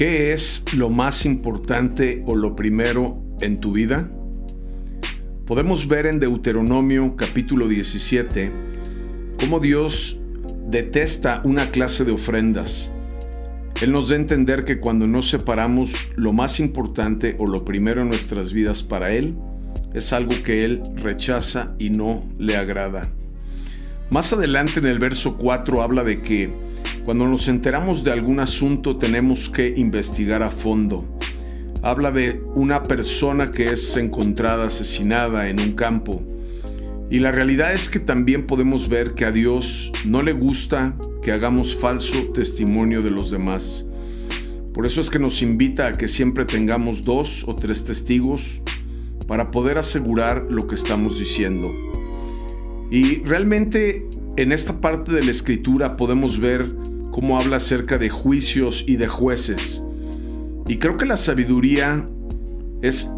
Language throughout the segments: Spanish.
¿Qué es lo más importante o lo primero en tu vida? Podemos ver en Deuteronomio capítulo 17 cómo Dios detesta una clase de ofrendas. Él nos da a entender que cuando nos separamos lo más importante o lo primero en nuestras vidas para Él, es algo que Él rechaza y no le agrada. Más adelante en el verso 4 habla de que cuando nos enteramos de algún asunto tenemos que investigar a fondo. Habla de una persona que es encontrada asesinada en un campo. Y la realidad es que también podemos ver que a Dios no le gusta que hagamos falso testimonio de los demás. Por eso es que nos invita a que siempre tengamos dos o tres testigos para poder asegurar lo que estamos diciendo. Y realmente en esta parte de la escritura podemos ver cómo habla acerca de juicios y de jueces. Y creo que la sabiduría es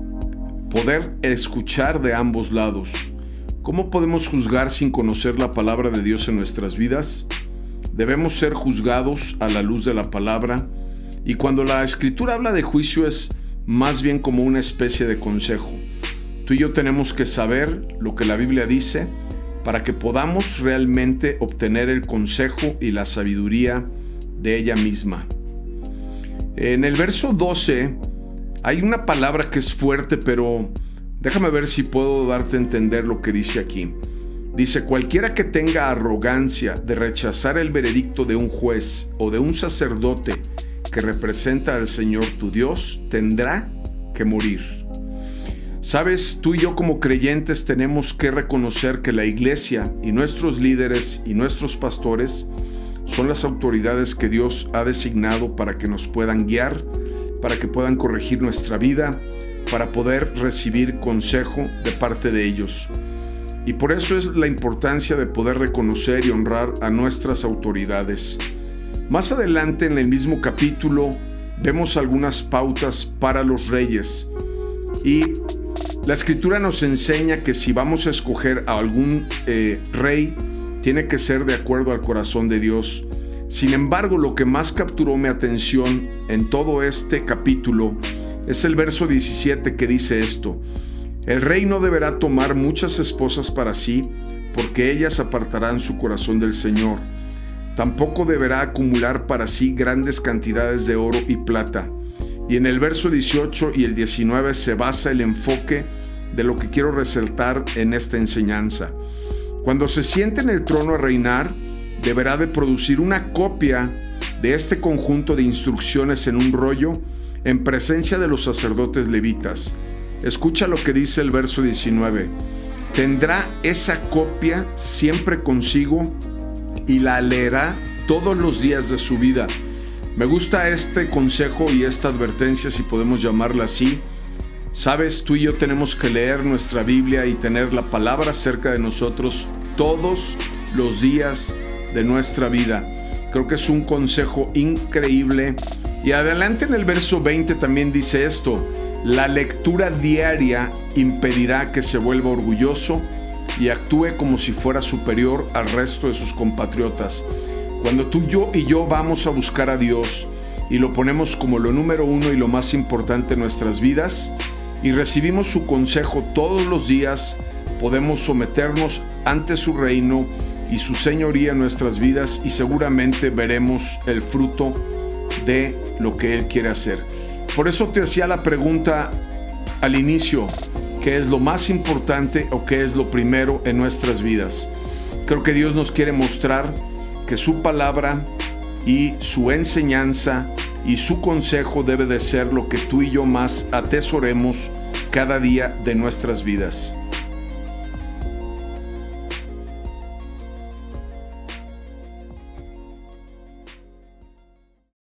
poder escuchar de ambos lados. ¿Cómo podemos juzgar sin conocer la palabra de Dios en nuestras vidas? Debemos ser juzgados a la luz de la palabra y cuando la escritura habla de juicio es más bien como una especie de consejo. Tú y yo tenemos que saber lo que la Biblia dice para que podamos realmente obtener el consejo y la sabiduría de ella misma. En el verso 12 hay una palabra que es fuerte, pero déjame ver si puedo darte a entender lo que dice aquí. Dice, cualquiera que tenga arrogancia de rechazar el veredicto de un juez o de un sacerdote que representa al Señor tu Dios, tendrá que morir. Sabes, tú y yo como creyentes tenemos que reconocer que la iglesia y nuestros líderes y nuestros pastores son las autoridades que Dios ha designado para que nos puedan guiar, para que puedan corregir nuestra vida, para poder recibir consejo de parte de ellos. Y por eso es la importancia de poder reconocer y honrar a nuestras autoridades. Más adelante en el mismo capítulo vemos algunas pautas para los reyes. Y la escritura nos enseña que si vamos a escoger a algún eh, rey, tiene que ser de acuerdo al corazón de Dios. Sin embargo, lo que más capturó mi atención en todo este capítulo es el verso 17 que dice esto. El rey no deberá tomar muchas esposas para sí, porque ellas apartarán su corazón del Señor. Tampoco deberá acumular para sí grandes cantidades de oro y plata y en el verso 18 y el 19 se basa el enfoque de lo que quiero resaltar en esta enseñanza. Cuando se siente en el trono a reinar, deberá de producir una copia de este conjunto de instrucciones en un rollo en presencia de los sacerdotes levitas. Escucha lo que dice el verso 19. Tendrá esa copia siempre consigo y la leerá todos los días de su vida me gusta este consejo y esta advertencia, si podemos llamarla así. Sabes, tú y yo tenemos que leer nuestra Biblia y tener la palabra cerca de nosotros todos los días de nuestra vida. Creo que es un consejo increíble. Y adelante en el verso 20 también dice esto, la lectura diaria impedirá que se vuelva orgulloso y actúe como si fuera superior al resto de sus compatriotas. Cuando tú, yo y yo vamos a buscar a Dios y lo ponemos como lo número uno y lo más importante en nuestras vidas y recibimos su consejo todos los días, podemos someternos ante su reino y su señoría en nuestras vidas y seguramente veremos el fruto de lo que Él quiere hacer. Por eso te hacía la pregunta al inicio, ¿qué es lo más importante o qué es lo primero en nuestras vidas? Creo que Dios nos quiere mostrar que su palabra y su enseñanza y su consejo debe de ser lo que tú y yo más atesoremos cada día de nuestras vidas.